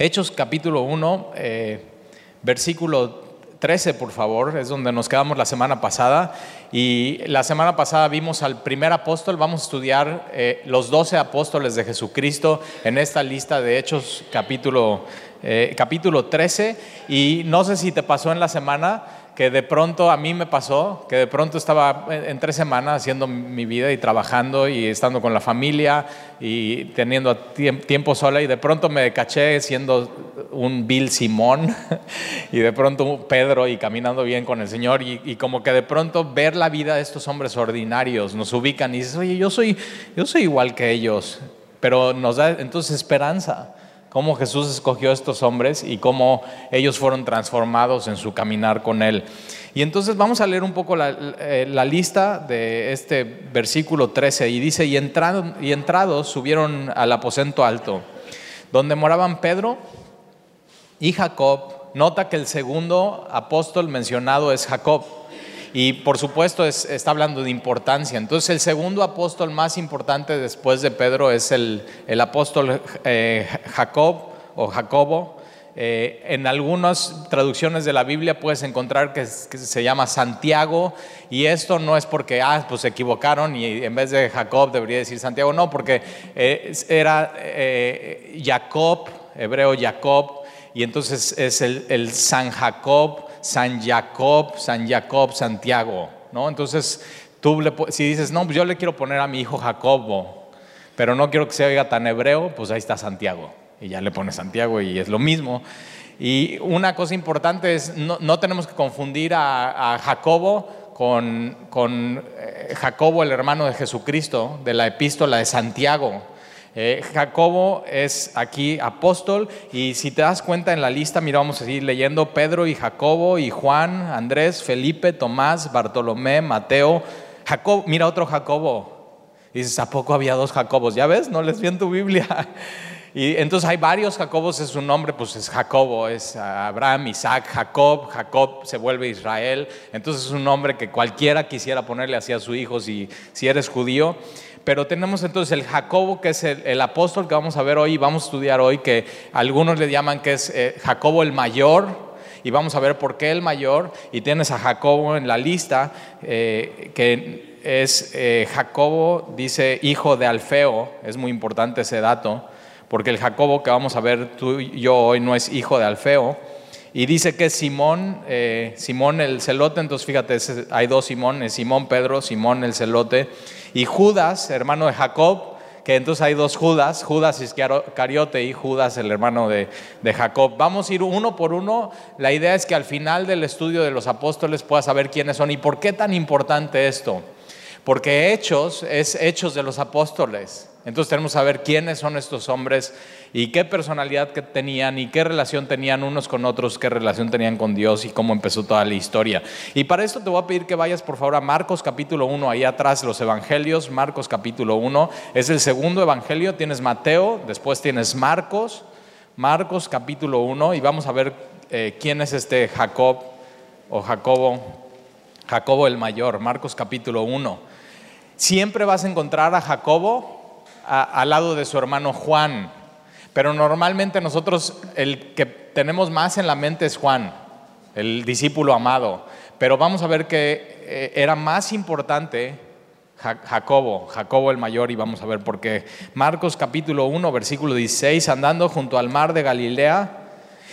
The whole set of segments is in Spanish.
Hechos capítulo 1, eh, versículo 13, por favor, es donde nos quedamos la semana pasada. Y la semana pasada vimos al primer apóstol, vamos a estudiar eh, los 12 apóstoles de Jesucristo en esta lista de Hechos capítulo, eh, capítulo 13. Y no sé si te pasó en la semana, que de pronto a mí me pasó, que de pronto estaba en tres semanas haciendo mi vida y trabajando y estando con la familia y teniendo tiempo sola y de pronto me caché siendo un Bill Simón y de pronto Pedro y caminando bien con el Señor y, como que de pronto ver la vida de estos hombres ordinarios nos ubican y dices, oye, yo soy, yo soy igual que ellos, pero nos da entonces esperanza cómo Jesús escogió a estos hombres y cómo ellos fueron transformados en su caminar con Él. Y entonces vamos a leer un poco la, eh, lista de este versículo 13 y dice, y, entrado, y entrados subieron al aposento alto, donde moraban Pedro y Jacob. Nota que el segundo apóstol mencionado es Jacob. Y por supuesto está hablando de importancia. Entonces el segundo apóstol más importante después de Pedro es el, apóstol eh, Jacob o Jacobo. Eh, en algunas traducciones de la Biblia puedes encontrar que, se llama Santiago y esto no es porque, ah, pues se equivocaron y en vez de Jacob debería decir Santiago, no, porque eh, era Jacob, hebreo Jacob, y entonces es el, el San Jacob San Jacob, San Jacob, Santiago, ¿no? Entonces, tú le, si dices, no, pues yo le quiero poner a mi hijo Jacobo, pero no quiero que se oiga tan hebreo, pues ahí está Santiago. Y ya le pone Santiago y es lo mismo. Y una cosa importante es, no, tenemos que confundir a, Jacobo con, con eh, Jacobo, el hermano de Jesucristo, de la epístola de Santiago. Eh, Jacobo es aquí apóstol y si te das cuenta en la lista, mira, vamos a seguir leyendo Pedro y Jacobo y Juan, Andrés, Felipe, Tomás, Bartolomé, Mateo, Jacob, mira otro Jacobo. dices, ¿a poco había dos Jacobos? ¿Ya ves? No les vi en tu Biblia. Y entonces hay varios Jacobos, es su nombre, pues es Jacobo, es Abraham, Isaac, Jacob, Jacob se vuelve Israel, entonces es un nombre que cualquiera quisiera ponerle así a su hijo si, si eres judío. Pero tenemos entonces el Jacobo, que es el, apóstol que vamos a ver hoy, vamos a estudiar hoy, que algunos le llaman que es eh, Jacobo el mayor, y vamos a ver por qué el mayor, y tienes a Jacobo en la lista, eh, que es eh, Jacobo, dice hijo de Alfeo, es muy importante ese dato, porque el Jacobo que vamos a ver tú y yo hoy no es hijo de Alfeo, y dice que Simón, Simón el celote, entonces fíjate, hay dos Simones, Simón Pedro, Simón el celote, y Judas, hermano de Jacob, que entonces hay dos Judas, Judas Iscariote y Judas, el hermano de, de, Jacob. Vamos a ir uno por uno. La idea es que al final del estudio de los apóstoles puedas saber quiénes son y por qué tan importante esto. Porque Hechos es Hechos de los apóstoles. Entonces tenemos que saber quiénes son estos hombres y qué personalidad que tenían y qué relación tenían unos con otros, qué relación tenían con Dios y cómo empezó toda la historia. Y para esto te voy a pedir que vayas por favor a Marcos capítulo 1, ahí atrás los evangelios, Marcos capítulo 1, es el segundo evangelio, tienes Mateo, después tienes Marcos, Marcos capítulo 1 y vamos a ver eh, quién es este Jacob o Jacobo, Jacobo el mayor, Marcos capítulo 1. Siempre vas a encontrar a Jacobo al lado de su hermano Juan. Pero normalmente nosotros el que tenemos más en la mente es Juan, el discípulo amado. Pero vamos a ver que eh, era más importante Jacobo, Jacobo el mayor, y vamos a ver por qué. Marcos capítulo 1, versículo 16, andando junto al mar de Galilea.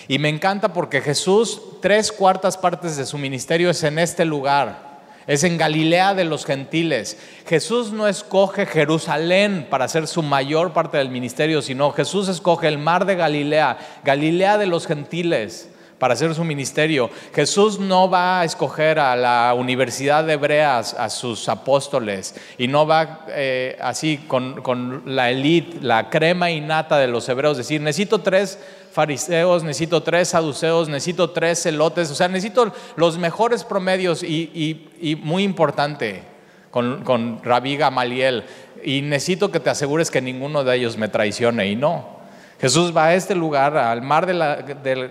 Y me encanta porque Jesús, tres cuartas partes de su ministerio es en este lugar. Es en Galilea de los gentiles. Jesús no escoge Jerusalén para hacer su mayor parte del ministerio, sino Jesús escoge el mar de Galilea, Galilea de los gentiles para hacer su ministerio. Jesús no va a escoger a la Universidad de Hebreas a sus apóstoles y no va eh, así con, con la élite, la crema innata de los hebreos, decir, necesito tres fariseos, necesito tres saduceos, necesito tres celotes, o sea, necesito los mejores promedios y, muy importante con, con Rabí Gamaliel, y necesito que te asegures que ninguno de ellos me traicione, y no. Jesús va a este lugar, al mar de, la,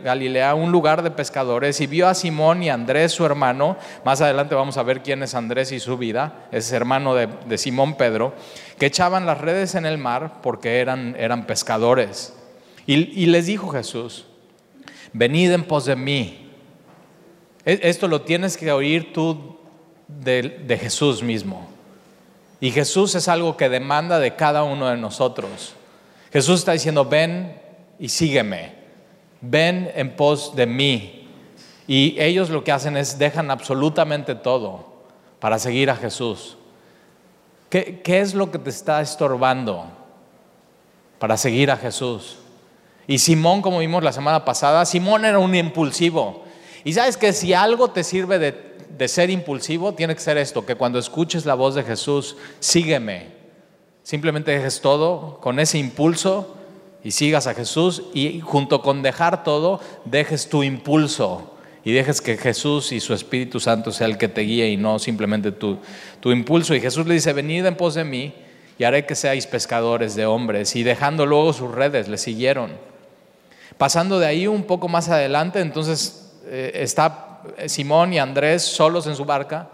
Galilea, un lugar de pescadores, y vio a Simón y Andrés, su hermano. Más adelante vamos a ver quién es Andrés y su vida, es hermano de, Simón Pedro, que echaban las redes en el mar porque eran, eran pescadores. Y, les dijo Jesús, venid en pos de mí. E, esto lo tienes que oír tú de, Jesús mismo. Y Jesús es algo que demanda de cada uno de nosotros. Jesús está diciendo, ven y sígueme, ven en pos de mí. Y ellos lo que hacen es dejan absolutamente todo para seguir a Jesús. ¿Qué, qué es lo que te está estorbando para seguir a Jesús? Y Simón, como vimos la semana pasada, Simón era un impulsivo. Y sabes que si algo te sirve de, ser impulsivo, tiene que ser esto, que cuando escuches la voz de Jesús, sígueme. Simplemente dejes todo con ese impulso y sigas a Jesús y junto con dejar todo, dejes tu impulso y dejes que Jesús y su Espíritu Santo sea el que te guíe y no simplemente tu, tu impulso. Y Jesús le dice, venid en pos de mí y haré que seáis pescadores de hombres. Y dejando luego sus redes, le siguieron. Pasando de ahí un poco más adelante, entonces eh, está Simón y Andrés solos en su barca.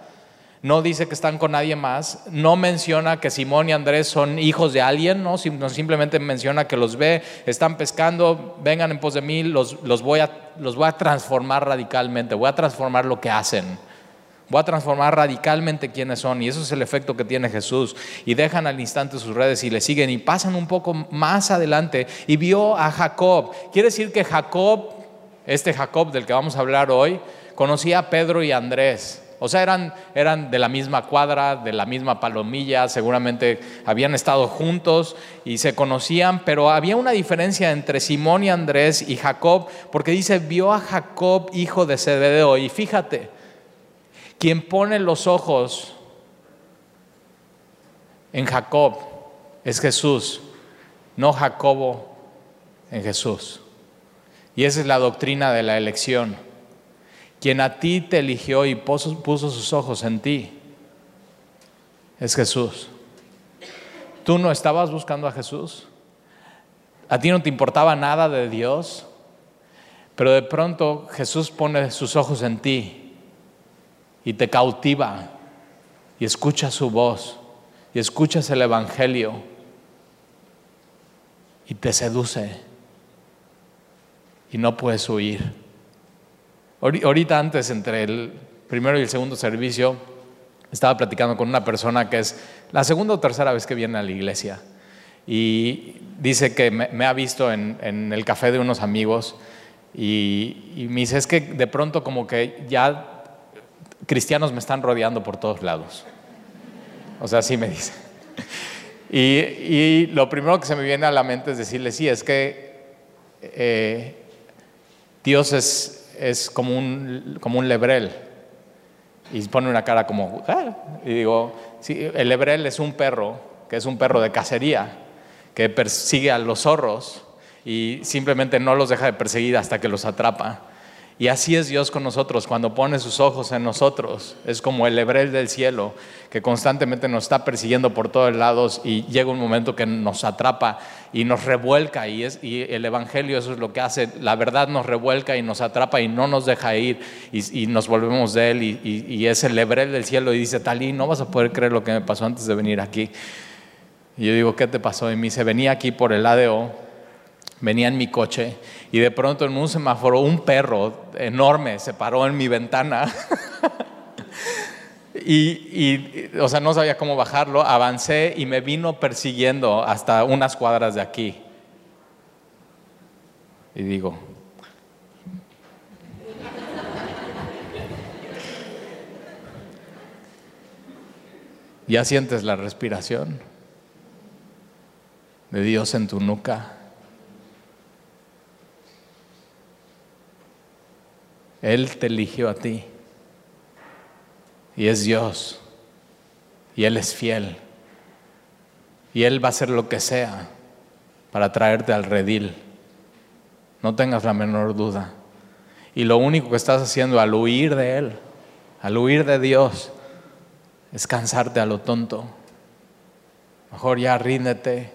No dice que están con nadie más. No menciona que Simón y Andrés son hijos de alguien, ¿no? simplemente menciona que los ve, están pescando, vengan en pos de mí, los, voy a, los voy a transformar radicalmente, voy a transformar lo que hacen. Voy a transformar radicalmente quiénes son. Y eso es el efecto que tiene Jesús. Y dejan al instante sus redes y le siguen y pasan un poco más adelante. Y vio a Jacob. Quiere decir que Jacob, este Jacob del que vamos a hablar hoy, conocía a Pedro y Andrés. O sea, eran, eran de la misma cuadra, de la misma palomilla, seguramente habían estado juntos y se conocían, pero había una diferencia entre Simón y Andrés y Jacob, porque dice, vio a Jacob, hijo de Zebedeo. Y fíjate, quien pone los ojos en Jacob es Jesús, no Jacobo en Jesús. Y esa es la doctrina de la elección. Quien a ti te eligió y puso, sus ojos en ti es Jesús. ¿Tú no estabas buscando a Jesús? ¿A ti no te importaba nada de Dios? Pero de pronto Jesús pone sus ojos en ti y te cautiva y escuchas su voz y escuchas el Evangelio y te seduce y no puedes huir. Ahorita antes, entre el primero y el segundo servicio, estaba platicando con una persona que es la segunda o tercera vez que viene a la iglesia y dice que me, ha visto en, el café de unos amigos y, y me dice, es que de pronto como que ya cristianos me están rodeando por todos lados. O sea, así me dice. Y, lo primero que se me viene a la mente es decirle, sí, es que eh, Dios es, como, un, como lebrel. Y pone una cara como, ah", y digo, sí, el lebrel es un perro, que es un perro de cacería, que persigue a los zorros y simplemente no los deja de perseguir hasta que los atrapa. Y así es Dios con nosotros, cuando pone sus ojos en nosotros. Es como el hebreo del cielo, que constantemente nos está persiguiendo por todos lados y llega un momento que nos atrapa y nos revuelca. Y, es, y el Evangelio eso es lo que hace. La verdad nos revuelca y nos atrapa y no nos deja ir y, nos volvemos de Él. Y, es el hebreo del cielo y dice, Talí, no vas a poder creer lo que me pasó antes de venir aquí. Y yo digo, ¿qué te pasó? Y me dice, venía aquí por el ADO, venía en mi coche y de pronto en un semáforo un perro enorme se paró en mi ventana. y, o sea, no sabía cómo bajarlo, avancé y me vino persiguiendo hasta unas cuadras de aquí. Y digo, ¿ya sientes la respiración de Dios en tu nuca? Él te eligió a ti. Y es Dios. Y Él es fiel. Y Él va a hacer lo que sea para traerte al redil. No tengas la menor duda. Y lo único que estás haciendo al huir de Él, al huir de Dios, es cansarte a lo tonto. Mejor ya ríndete.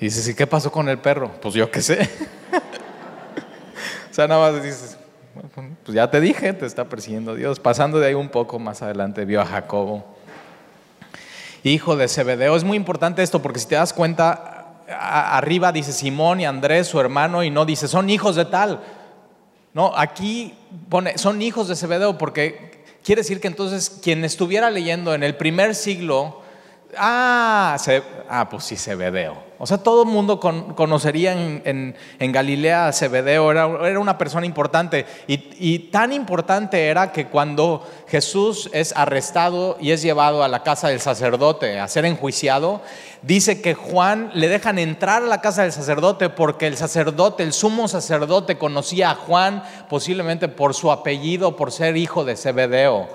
Y dices, ¿y qué pasó con el perro? Pues yo qué sé. o sea, nada más dices, pues ya te dije, te está persiguiendo Dios. Pasando de ahí un poco más adelante, vio a Jacobo, hijo de Zebedeo. Es muy importante esto porque si te das cuenta, arriba dice Simón y Andrés, su hermano, y no dice, son hijos de tal. No, aquí pone, son hijos de Zebedeo porque quiere decir que entonces quien estuviera leyendo en el primer siglo, ah, ah pues sí, Zebedeo. O sea, todo el mundo conocería en, Galilea a Zebedeo, era, una persona importante. Y, tan importante era que cuando Jesús es arrestado y es llevado a la casa del sacerdote a ser enjuiciado, dice que Juan le dejan entrar a la casa del sacerdote porque el sacerdote, el sumo sacerdote, conocía a Juan posiblemente por su apellido, por ser hijo de Zebedeo.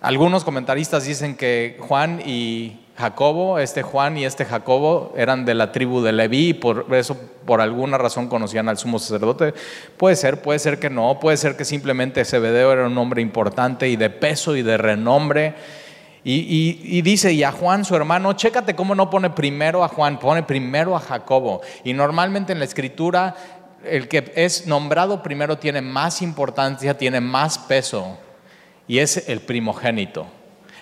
Algunos comentaristas dicen que Juan y Jacobo, este Juan y este Jacobo eran de la tribu de Leví y por eso por alguna razón conocían al sumo sacerdote. Puede ser, puede ser que no, puede ser que simplemente Zebedeo era un hombre importante y de peso y de renombre. Y, dice, y a Juan, su hermano, chécate cómo no pone primero a Juan, pone primero a Jacobo. Y normalmente en la escritura, el que es nombrado primero tiene más importancia, tiene más peso, y es el primogénito.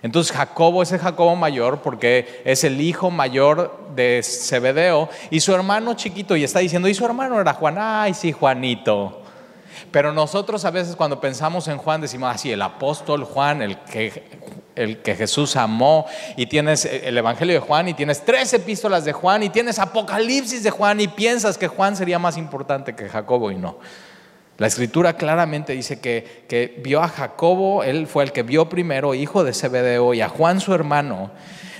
Entonces Jacobo es el Jacobo mayor porque es el hijo mayor de Zebedeo y su hermano chiquito y está diciendo, y su hermano era Juan, ay sí, Juanito. Pero nosotros a veces cuando pensamos en Juan decimos, así, ah, el apóstol Juan, el que, el que Jesús amó, y tienes el Evangelio de Juan, y tienes tres epístolas de Juan, y tienes Apocalipsis de Juan, y piensas que Juan sería más importante que Jacobo, y no. La escritura claramente dice que, vio a Jacobo, él fue el que vio primero, hijo de Zebedeo, y a Juan su hermano.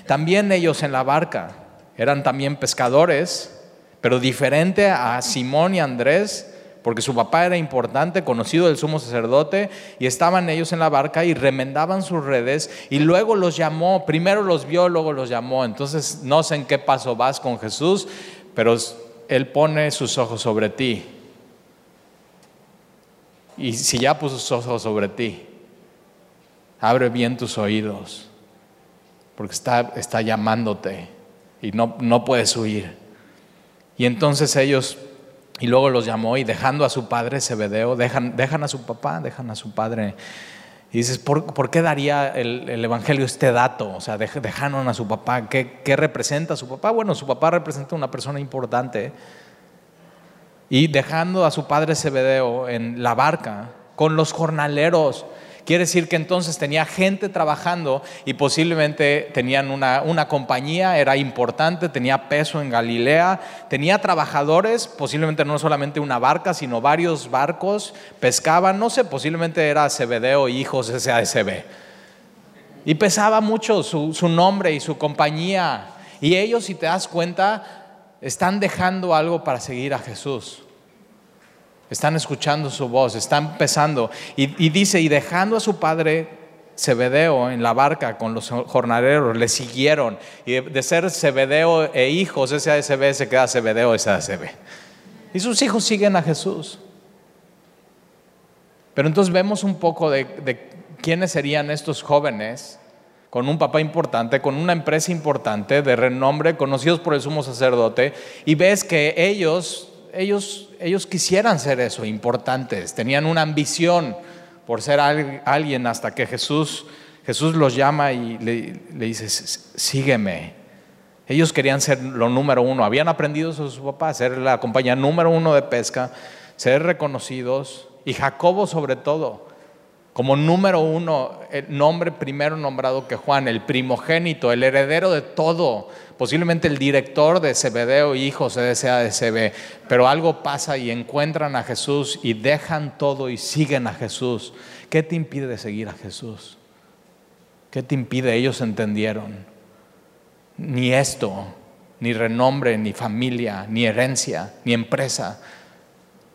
También ellos en la barca eran también pescadores, pero diferente a Simón y Andrés, porque su papá era importante, conocido del sumo sacerdote, y estaban ellos en la barca y remendaban sus redes, y luego los llamó, primero los vio, luego los llamó. Entonces no sé en qué paso vas con Jesús, pero Él pone sus ojos sobre ti y si ya puso sus ojos sobre ti, abre bien tus oídos, porque está, está llamándote y no, no puedes huir. Y entonces ellos, y luego los llamó y dejando a su padre Zebedeo, dejan, dejan a su papá, dejan a su padre. Y dices, ¿por, qué daría el, Evangelio este dato? O sea, dejaron a su papá. ¿Qué, ¿Qué representa su papá? Bueno, su papá representa una persona importante y dejando a su padre Zebedeo en la barca con los jornaleros. Quiere decir que entonces tenía gente trabajando y posiblemente tenían una, una, compañía, era importante, tenía peso en Galilea, tenía trabajadores, posiblemente no solamente una barca, sino varios barcos, pescaban, no sé, posiblemente era Zebedeo, hijos SASB. Y pesaba mucho su, su nombre y su compañía. Y ellos, si te das cuenta, están dejando algo para seguir a Jesús. Están escuchando su voz, están empezando. Y, dice, y dejando a su padre Zebedeo en la barca con los jornaleros, le siguieron. Y de, ser Zebedeo e hijos, ese ASB se queda Zebedeo, ese ASB. Y sus hijos siguen a Jesús. Pero entonces vemos un poco de, de quiénes serían estos jóvenes con un papá importante, con una empresa importante de renombre, conocidos por el sumo sacerdote, y ves que ellos, ellos, ellos quisieran ser eso, importantes, tenían una ambición por ser alguien hasta que Jesús, Jesús los llama y le, dice, sígueme. Ellos querían ser lo número uno, habían aprendido eso de su papá, ser la compañía número uno de pesca, ser reconocidos, y Jacobo sobre todo como número uno, el nombre primero nombrado que Juan, el primogénito, el heredero de todo, posiblemente el director de Zebedeo, hijos de CB, pero algo pasa y encuentran a Jesús y dejan todo y siguen a Jesús. ¿Qué te impide seguir a Jesús? ¿Qué te impide? Ellos entendieron. Ni esto, ni renombre, ni familia, ni herencia, ni empresa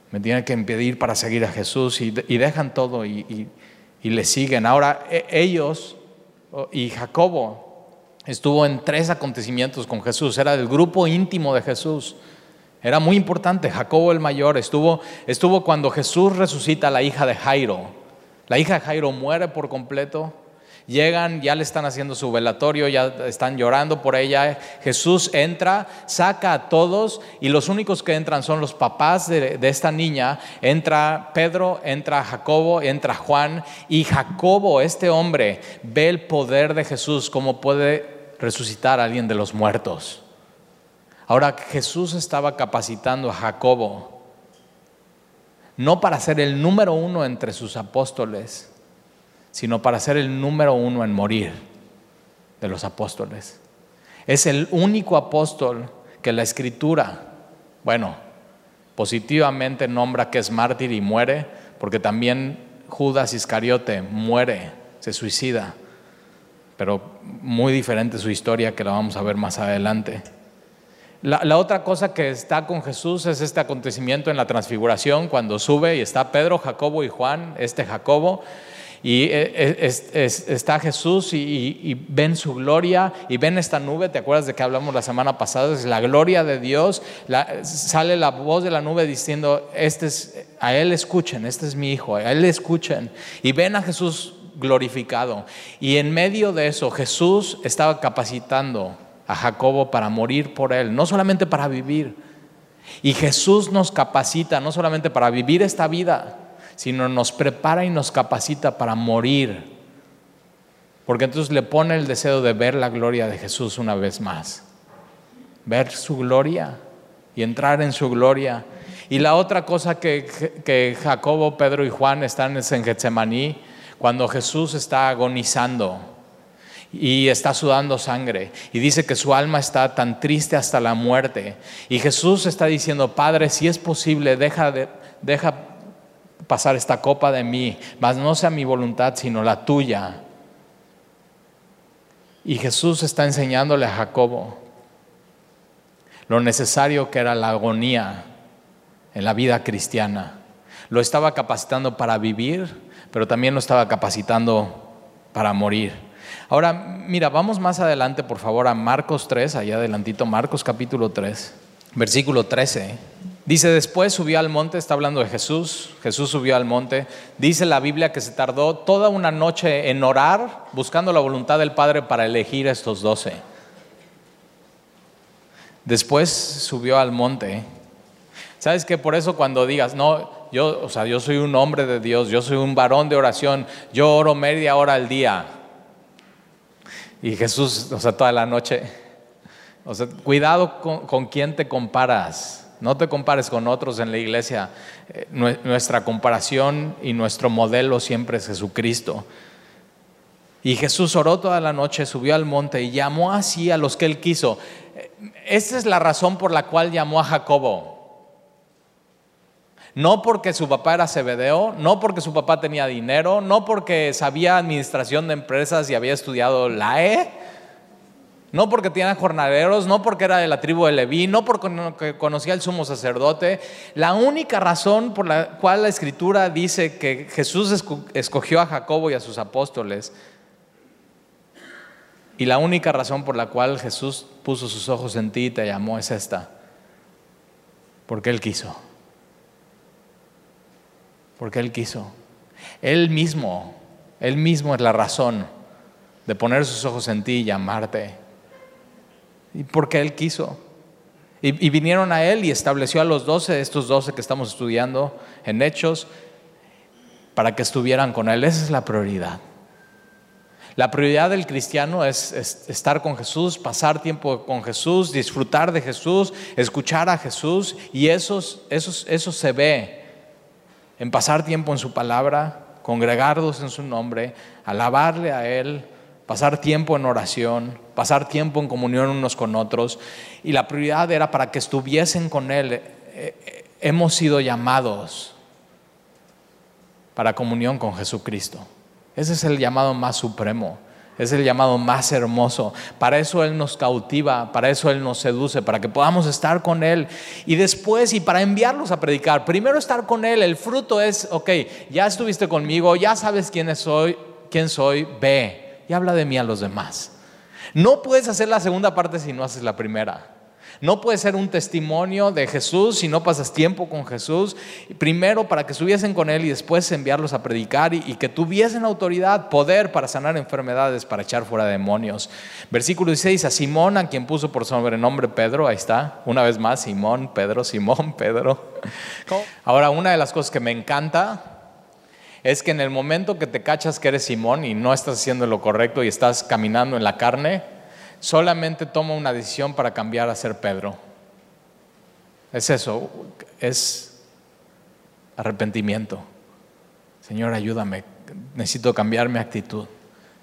me tiene que impedir para seguir a Jesús y, dejan todo y le siguen. Ahora, e, ellos y Jacobo estuvo en tres acontecimientos con Jesús, era del grupo íntimo de Jesús. Era muy importante, Jacobo el mayor estuvo, estuvo cuando Jesús resucita a la hija de Jairo. La hija de Jairo muere por completo Llegan, ya le están haciendo su velatorio, ya están llorando por ella. Jesús entra, saca a todos y los únicos que entran son los papás de, esta niña. Entra Pedro, entra Jacobo, entra Juan y Jacobo, este hombre, ve el poder de Jesús, cómo puede resucitar a alguien de los muertos. Ahora Jesús estaba capacitando a Jacobo, no para ser el número uno entre sus apóstoles, sino para ser el número uno en morir de los apóstoles. Es el único apóstol que la escritura, bueno, positivamente nombra que es mártir y muere, porque también Judas Iscariote muere, se suicida, pero muy diferente su historia que la vamos a ver más adelante. La, otra cosa que está con Jesús es este acontecimiento en la transfiguración, cuando sube y está Pedro, Jacobo y Juan, este Jacobo, y eh, eh, está Jesús y, ven su gloria y ven esta nube, ¿te acuerdas de que hablamos la semana pasada? Es la gloria de Dios, sale la voz de la nube diciendo, este es, a Él escuchen, este es mi hijo, a Él escuchen. Y ven a Jesús glorificado. Y en medio de eso Jesús estaba capacitando a Jacobo para morir por él, no solamente para vivir. Y Jesús nos capacita no solamente para vivir esta vida, sino nos prepara y nos capacita para morir. Porque entonces le pone el deseo de ver la gloria de Jesús una vez más. Ver su gloria y entrar en su gloria. Y la otra cosa que, que Jacobo, Pedro y Juan están en Getsemaní, cuando Jesús está agonizando y está sudando sangre y dice que su alma está tan triste hasta la muerte. Y Jesús está diciendo, Padre, si es posible, deja, de, deja pasar esta copa de mí, mas no sea mi voluntad, sino la tuya. Y Jesús está enseñándole a Jacobo lo necesario que era la agonía en la vida cristiana. Lo estaba capacitando para vivir, pero también lo estaba capacitando para morir. Ahora, mira, vamos más adelante, por favor, a Marcos 3, allá adelantito, Marcos capítulo 3, versículo 13. Dice, después subió al monte, está hablando de Jesús, Jesús subió al monte. Dice la Biblia que se tardó toda una noche en orar, buscando la voluntad del Padre para elegir a estos doce. Después subió al monte. ¿Sabes que por eso cuando digas, no, yo, o sea, yo soy un hombre de Dios, yo soy un varón de oración, yo oro media hora al día, y Jesús, o sea, toda la noche. O sea, cuidado con, con quién te comparas. No te compares con otros en la iglesia. Eh, nuestra comparación y nuestro modelo siempre es Jesucristo. Y Jesús oró toda la noche, subió al monte y llamó así a los que él quiso. Eh, esa es la razón por la cual llamó a Jacobo. No porque su papá era Cebedeo, no porque su papá tenía dinero, no porque sabía administración de empresas y había estudiado la E, no porque tenía jornaleros, no porque era de la tribu de Leví, no porque conocía al sumo sacerdote. La única razón por la cual la escritura dice que Jesús escogió a Jacobo y a sus apóstoles, y la única razón por la cual Jesús puso sus ojos en ti y te llamó es esta, porque Él quiso porque Él quiso. Él mismo, Él mismo es la razón de poner sus ojos en ti y llamarte. Porque Él quiso. Y, vinieron a Él y estableció a los doce, estos doce que estamos estudiando en Hechos, para que estuvieran con Él. Esa es la prioridad. La prioridad del cristiano es, estar con Jesús, pasar tiempo con Jesús, disfrutar de Jesús, escuchar a Jesús y eso, eso, eso se ve en pasar tiempo en su palabra, congregarnos en su nombre, alabarle a Él, pasar tiempo en oración, pasar tiempo en comunión unos con otros. Y la prioridad era para que estuviesen con Él. Eh, eh, hemos sido llamados para comunión con Jesucristo. Ese es el llamado más supremo. Es el llamado más hermoso. Para eso Él nos cautiva, para eso Él nos seduce, para que podamos estar con Él. Y después, y para enviarlos a predicar, primero estar con Él. El fruto es, ok, ya estuviste conmigo, ya sabes quién soy, quién soy, ve y habla de mí a los demás. No puedes hacer la segunda parte si no haces la primera. No puede ser un testimonio de Jesús si no pasas tiempo con Jesús. Primero para que estuviesen con Él y después enviarlos a predicar y, que tuviesen autoridad, poder para sanar enfermedades, para echar fuera demonios. Versículo 16, a Simón, a quien puso por sobrenombre Pedro, ahí está, una vez más, Simón, Pedro, Simón, Pedro. Ahora, una de las cosas que me encanta es que en el momento que te cachas que eres Simón y no estás haciendo lo correcto y estás caminando en la carne, solamente toma una decisión para cambiar a ser Pedro. Es eso, es arrepentimiento. Señor, ayúdame, necesito cambiar mi actitud.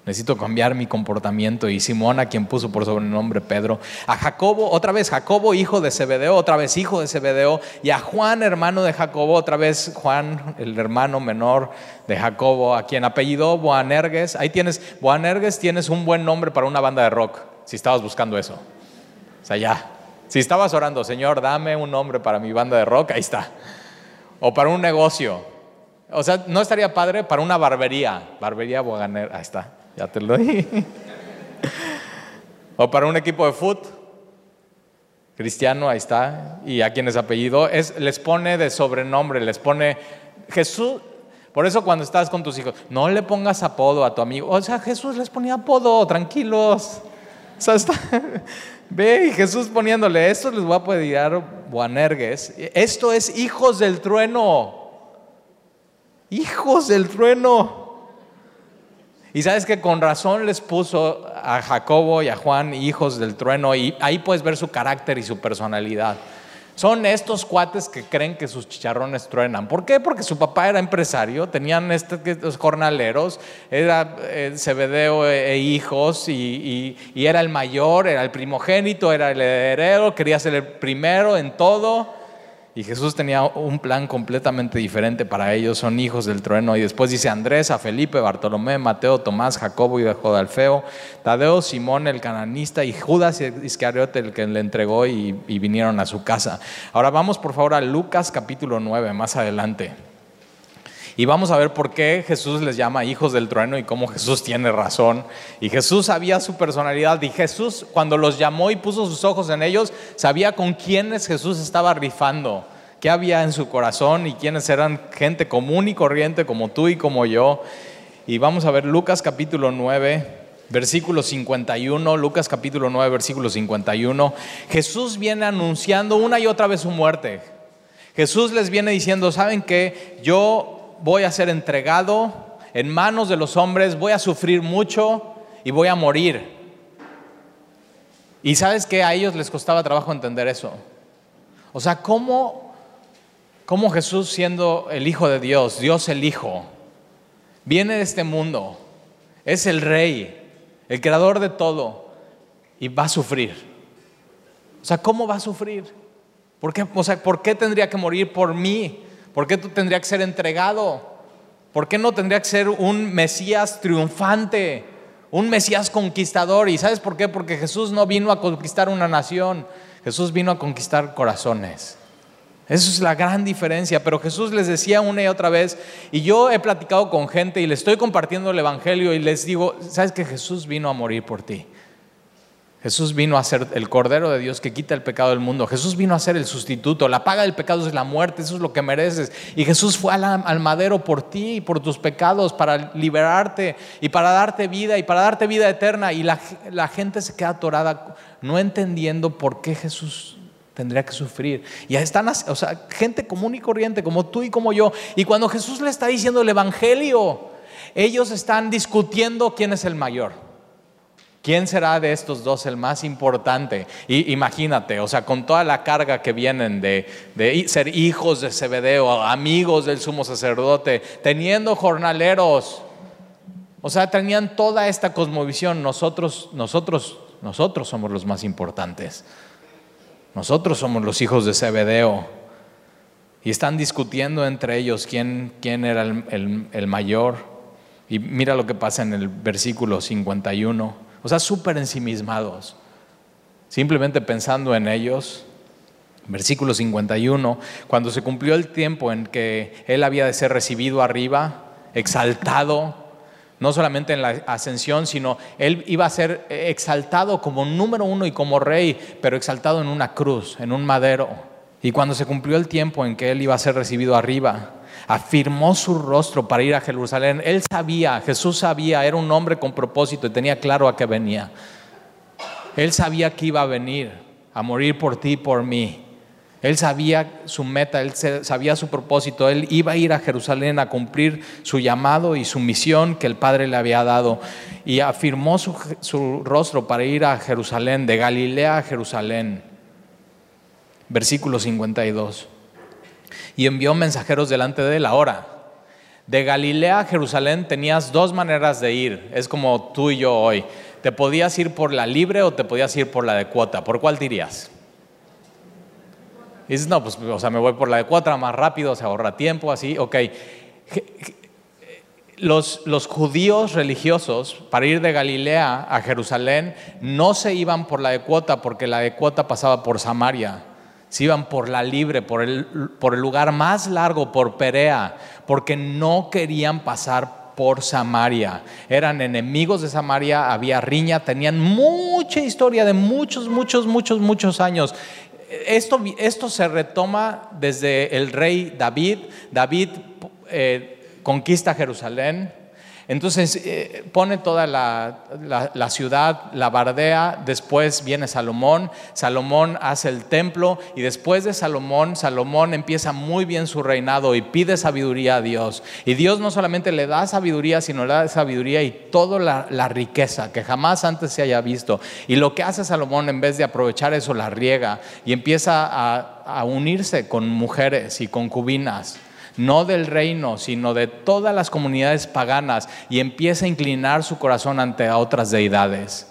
Necesito cambiar mi comportamiento. Y Simón, a quien puso por sobrenombre Pedro. A Jacobo, otra vez Jacobo, hijo de Zebedeo, otra vez hijo de Zebedeo. Y a Juan, hermano de Jacobo, otra vez Juan, el hermano menor de Jacobo, a quien apellidó Boanerges. Ahí tienes, Boanerges, tienes un buen nombre para una banda de rock, si estabas buscando eso. O sea, ya. Si estabas orando, Señor, dame un nombre para mi banda de rock, ahí está. O para un negocio. O sea, no estaría padre para una barbería. Barbería Boanerges, ahí está. Ya te lo di. o para un equipo de foot. Cristiano, ahí está. Y a quienes apellido es, les pone de sobrenombre, les pone Jesús. Por eso cuando estás con tus hijos, no le pongas apodo a tu amigo. O sea, Jesús les ponía apodo, tranquilos. O sea, está, ve y Jesús poniéndole, esto les voy a pedir Boanergues. Esto es hijos del trueno. Hijos del trueno. Y sabes que con razón les puso a Jacobo y a Juan hijos del trueno y ahí puedes ver su carácter y su personalidad. Son estos cuates que creen que sus chicharrones truenan. ¿Por qué? Porque su papá era empresario, tenían estos jornaleros, era eh, Cebedeo e, e hijos y, y era el mayor, era el primogénito, era el heredero, quería ser el primero en todo. Y Jesús tenía un plan completamente diferente para ellos, son hijos del trueno. Y después dice Andrés, a Felipe, Bartolomé, Mateo, Tomás, Jacobo y Alfeo, Tadeo, Simón el cananista y Judas Iscariote el que le entregó y, y vinieron a su casa. Ahora vamos por favor a Lucas capítulo 9, más adelante. Y vamos a ver por qué Jesús les llama hijos del trueno y cómo Jesús tiene razón. Y Jesús sabía su personalidad. Y Jesús, cuando los llamó y puso sus ojos en ellos, sabía con quiénes Jesús estaba rifando, qué había en su corazón y quiénes eran gente común y corriente como tú y como yo. Y vamos a ver Lucas capítulo 9, versículo 51. Lucas capítulo 9, versículo 51. Jesús viene anunciando una y otra vez su muerte. Jesús les viene diciendo, ¿saben qué? Yo voy a ser entregado en manos de los hombres, voy a sufrir mucho y voy a morir. Y sabes que a ellos les costaba trabajo entender eso. O sea, ¿cómo, ¿cómo Jesús siendo el Hijo de Dios, Dios el Hijo, viene de este mundo, es el Rey, el creador de todo, y va a sufrir? O sea, ¿cómo va a sufrir? ¿Por qué, o sea, ¿por qué tendría que morir por mí? ¿Por qué tú tendrías que ser entregado? ¿Por qué no tendría que ser un Mesías triunfante? Un Mesías conquistador. ¿Y sabes por qué? Porque Jesús no vino a conquistar una nación, Jesús vino a conquistar corazones. Eso es la gran diferencia, pero Jesús les decía una y otra vez, y yo he platicado con gente y les estoy compartiendo el Evangelio y les digo, ¿sabes que Jesús vino a morir por ti? Jesús vino a ser el Cordero de Dios que quita el pecado del mundo. Jesús vino a ser el sustituto. La paga del pecado es la muerte, eso es lo que mereces. Y Jesús fue al, madero por ti y por tus pecados para liberarte y para darte vida y para darte vida eterna. Y la, la gente se queda atorada no entendiendo por qué Jesús tendría que sufrir. Y están, o sea, gente común y corriente como tú y como yo. Y cuando Jesús le está diciendo el Evangelio, ellos están discutiendo quién es el mayor. ¿Quién será de estos dos el más importante? Y imagínate, o sea, con toda la carga que vienen de, ser hijos de Zebedeo, amigos del sumo sacerdote, teniendo jornaleros, o sea, tenían toda esta cosmovisión. Nosotros, nosotros, nosotros somos los más importantes. Nosotros somos los hijos de Zebedeo. Y están discutiendo entre ellos quién, quién era el, el mayor. Y mira lo que pasa en el versículo 51. O sea, súper ensimismados. Simplemente pensando en ellos. Versículo 51, cuando se cumplió el tiempo en que él había de ser recibido arriba, exaltado, no solamente en la ascensión, sino él iba a ser exaltado como número uno y como rey, pero exaltado en una cruz, en un madero. Y cuando se cumplió el tiempo en que él iba a ser recibido arriba, afirmó su rostro para ir a Jerusalén. Él sabía, Jesús sabía, era un hombre con propósito y tenía claro a qué venía. Él sabía que iba a venir a morir por ti y por mí. Él sabía su meta, él sabía su propósito, él iba a ir a Jerusalén a cumplir su llamado y su misión que el Padre le había dado. Y afirmó su, su rostro para ir a Jerusalén, de Galilea a Jerusalén. Versículo 52. Y envió mensajeros delante de él ahora. De Galilea a Jerusalén tenías dos maneras de ir. Es como tú y yo hoy. Te podías ir por la libre o te podías ir por la de cuota. ¿Por cuál dirías? Y dices, no, pues, o sea, me voy por la de cuota más rápido, se ahorra tiempo, así, ok. Los, los, judíos religiosos, para ir de Galilea a Jerusalén, no se iban por la de cuota, porque la de cuota pasaba por Samaria. Se iban por la libre, por el, por el lugar más largo, por Perea, porque no querían pasar por Samaria. Eran enemigos de Samaria, había riña, tenían mucha historia de muchos, muchos, muchos, muchos años. Esto, esto se retoma desde el rey David. David eh, conquista Jerusalén, entonces eh, pone toda la, ciudad, la bardea, después viene Salomón, Salomón hace el templo y después de Salomón, Salomón empieza muy bien su reinado y pide sabiduría a Dios. Y Dios no solamente le da sabiduría, sino le da sabiduría y toda la, riqueza que jamás antes se haya visto. Y lo que hace Salomón en vez de aprovechar eso, la riega y empieza a, a unirse con mujeres y concubinas no del reino, sino de todas las comunidades paganas, y empieza a inclinar su corazón ante otras deidades.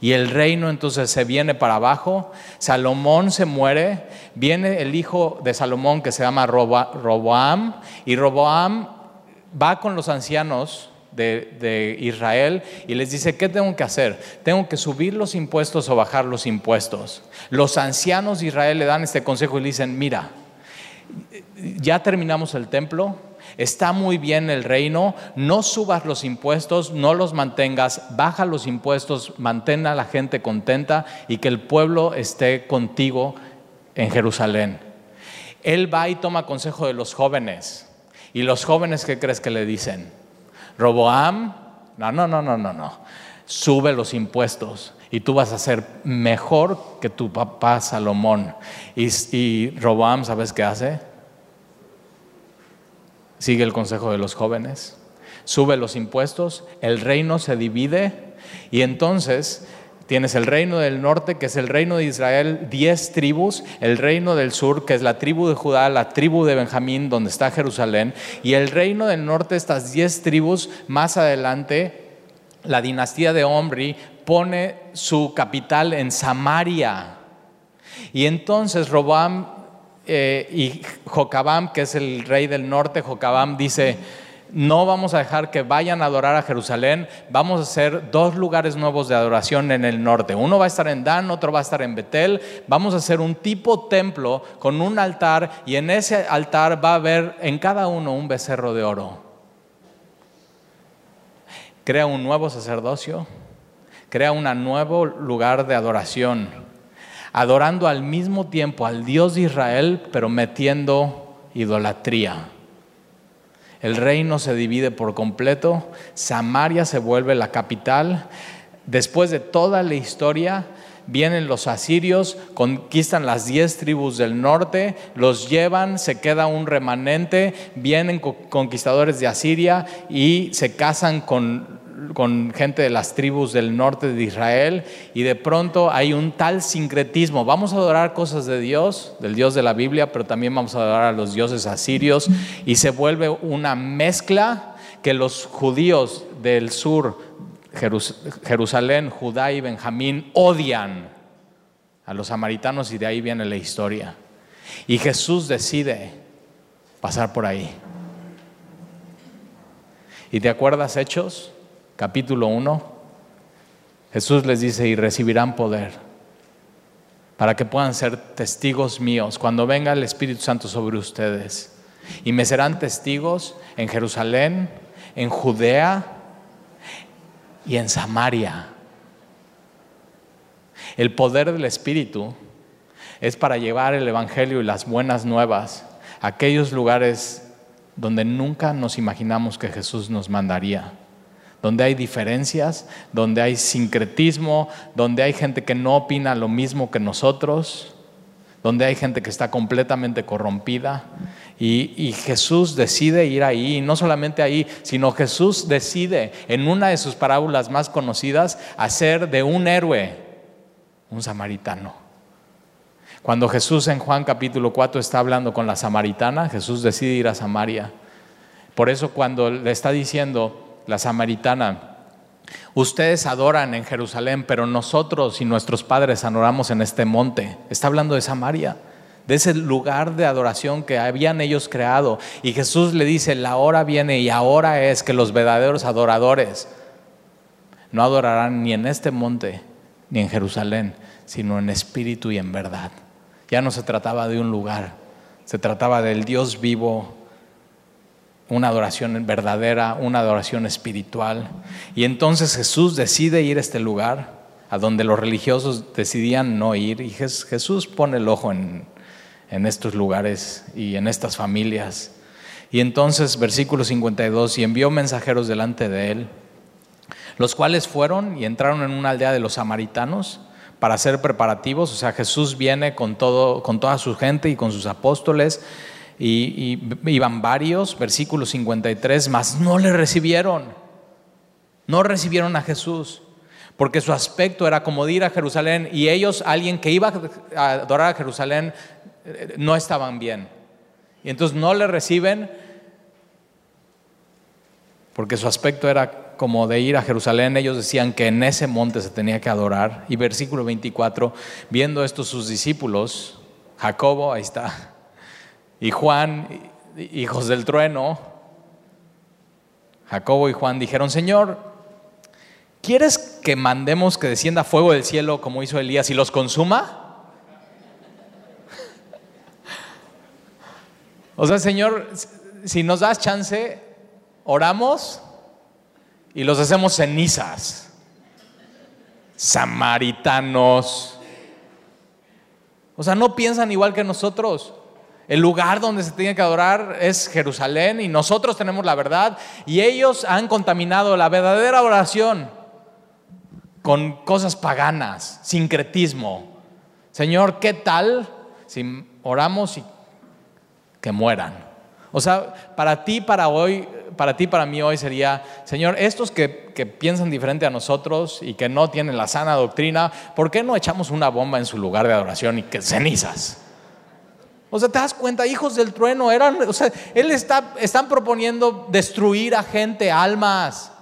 Y el reino entonces se viene para abajo, Salomón se muere, viene el hijo de Salomón que se llama Roboam, y Roboam va con los ancianos de, Israel y les dice, ¿qué tengo que hacer? Tengo que subir los impuestos o bajar los impuestos. Los ancianos de Israel le dan este consejo y le dicen, mira, ya terminamos el templo, está muy bien el reino, no subas los impuestos, no los mantengas, baja los impuestos, mantén a la gente contenta y que el pueblo esté contigo en Jerusalén. Él va y toma consejo de los jóvenes. ¿Y los jóvenes qué crees que le dicen? Roboam, no, no, no, no, no, no. Sube los impuestos y tú vas a ser mejor que tu papá Salomón. Y, y ¿sabes qué hace? Sigue el consejo de los jóvenes, sube los impuestos, el reino se divide y entonces tienes el reino del norte, que es el reino de Israel, diez tribus, el reino del sur, que es la tribu de Judá, la tribu de Benjamín, donde está Jerusalén, y el reino del norte, estas diez tribus, más adelante, la dinastía de Omri pone su capital en Samaria. Y entonces Robam eh, y Jocabam, que es el rey del norte, Jocabam dice, no vamos a dejar que vayan a adorar a Jerusalén, vamos a hacer dos lugares nuevos de adoración en el norte. Uno va a estar en Dan, otro va a estar en Betel. Vamos a hacer un tipo templo con un altar y en ese altar va a haber en cada uno un becerro de oro. Crea un nuevo sacerdocio, crea un nuevo lugar de adoración adorando al mismo tiempo al Dios de Israel, pero metiendo idolatría. El reino se divide por completo, Samaria se vuelve la capital. Después de toda la historia, vienen los asirios, conquistan las diez tribus del norte, los llevan, se queda un remanente, vienen conquistadores de Asiria y se casan con con gente de las tribus del norte de Israel y de pronto hay un tal sincretismo. Vamos a adorar cosas de Dios, del Dios de la Biblia, pero también vamos a adorar a los dioses asirios y se vuelve una mezcla que los judíos del sur, Jerusalén, Judá y Benjamín, odian a los samaritanos y de ahí viene la historia. Y Jesús decide pasar por ahí. ¿Y te acuerdas Hechos? Capítulo 1, Jesús les dice, y recibirán poder para que puedan ser testigos míos cuando venga el Espíritu Santo sobre ustedes. Y me serán testigos en Jerusalén, en Judea y en Samaria. El poder del Espíritu es para llevar el Evangelio y las buenas nuevas a aquellos lugares donde nunca nos imaginamos que Jesús nos mandaría donde hay diferencias, donde hay sincretismo, donde hay gente que no opina lo mismo que nosotros, donde hay gente que está completamente corrompida. Y, Jesús decide ir ahí, no solamente ahí, sino Jesús decide en una de sus parábolas más conocidas hacer de un héroe un samaritano. Cuando Jesús en Juan capítulo 4 está hablando con la samaritana, Jesús decide ir a Samaria. Por eso cuando le está diciendo la samaritana, ustedes adoran en Jerusalén, pero nosotros y nuestros padres adoramos en este monte, está hablando de Samaria de ese lugar de adoración que habían ellos creado. Y Jesús le dice, la hora viene y ahora es que los verdaderos adoradores no adorarán ni en este monte ni en Jerusalén, sino en espíritu y en verdad. Ya no se trataba de un lugar, se trataba del Dios vivo, una adoración verdadera, una adoración espiritual. Y entonces Jesús decide ir a este lugar a donde los religiosos decidían no ir y Jesús pone el ojo en, en estos lugares y en estas familias. Y entonces, versículo 52, y envió mensajeros delante de él, los cuales fueron y entraron en una aldea de los samaritanos para hacer preparativos. O sea, Jesús viene con, todo, con toda su gente y con sus apóstoles, y, iban varios, versículo 53, mas no le recibieron, no recibieron a Jesús porque su aspecto era como de ir a Jerusalén y ellos, alguien que iba a adorar a Jerusalén, no estaban bien. Y entonces no le reciben porque su aspecto era como de ir a Jerusalén. Ellos decían que en ese monte se tenía que adorar. Y versículo 24, viendo esto sus discípulos, Jacobo, ahí está, y Juan, hijos del trueno, Jacobo y Juan dijeron, Señor, ¿quieres que mandemos que descienda fuego del cielo como hizo Elías y los consuma? O sea, Señor, si nos das chance, oramos y los hacemos cenizas. Samaritanos. O sea, no piensan igual que nosotros. El lugar donde se tiene que adorar es Jerusalén y nosotros tenemos la verdad y ellos han contaminado la verdadera oración con cosas paganas, sincretismo. Señor, ¿qué tal si oramos y que mueran. O sea, para ti, para hoy, para ti, para mí hoy sería, Señor, estos que, piensan diferente a nosotros y que no tienen la sana doctrina, ¿por qué no echamos una bomba en su lugar de adoración y que cenizas? O sea, te das cuenta, hijos del trueno, eran, o sea, él está, están proponiendo destruir a gente, almas.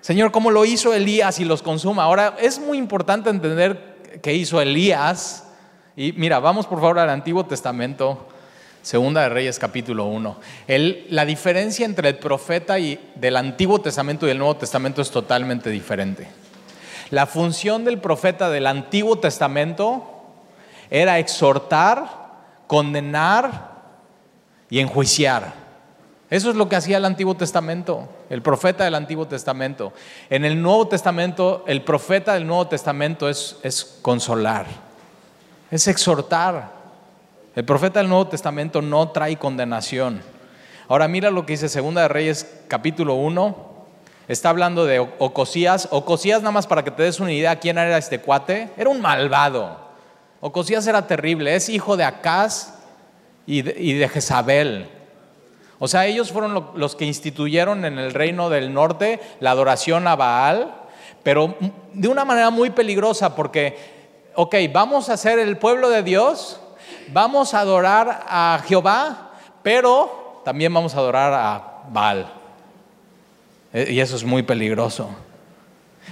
Señor, como lo hizo Elías y los consuma. Ahora, es muy importante entender que hizo Elías y mira, vamos por favor al Antiguo Testamento, Segunda de Reyes capítulo 1. la diferencia entre el profeta y del Antiguo Testamento y el Nuevo Testamento es totalmente diferente. La función del profeta del Antiguo Testamento era exhortar, condenar y enjuiciar. Eso es lo que hacía el Antiguo Testamento, el profeta del Antiguo Testamento. En el Nuevo Testamento, el profeta del Nuevo Testamento es, es consolar es exhortar. El profeta del Nuevo Testamento no trae condenación. Ahora mira lo que dice Segunda de Reyes capítulo 1. Está hablando de Ocosías. Ocosías, nada más para que te des una idea quién era este cuate, era un malvado. Ocosías era terrible, es hijo de Acaz y de, Jezabel. O sea, ellos fueron los que instituyeron en el reino del norte la adoración a Baal, pero de una manera muy peligrosa porque ok, vamos a ser el pueblo de Dios, vamos a adorar a Jehová, pero también vamos a adorar a Baal. E, y eso es muy peligroso.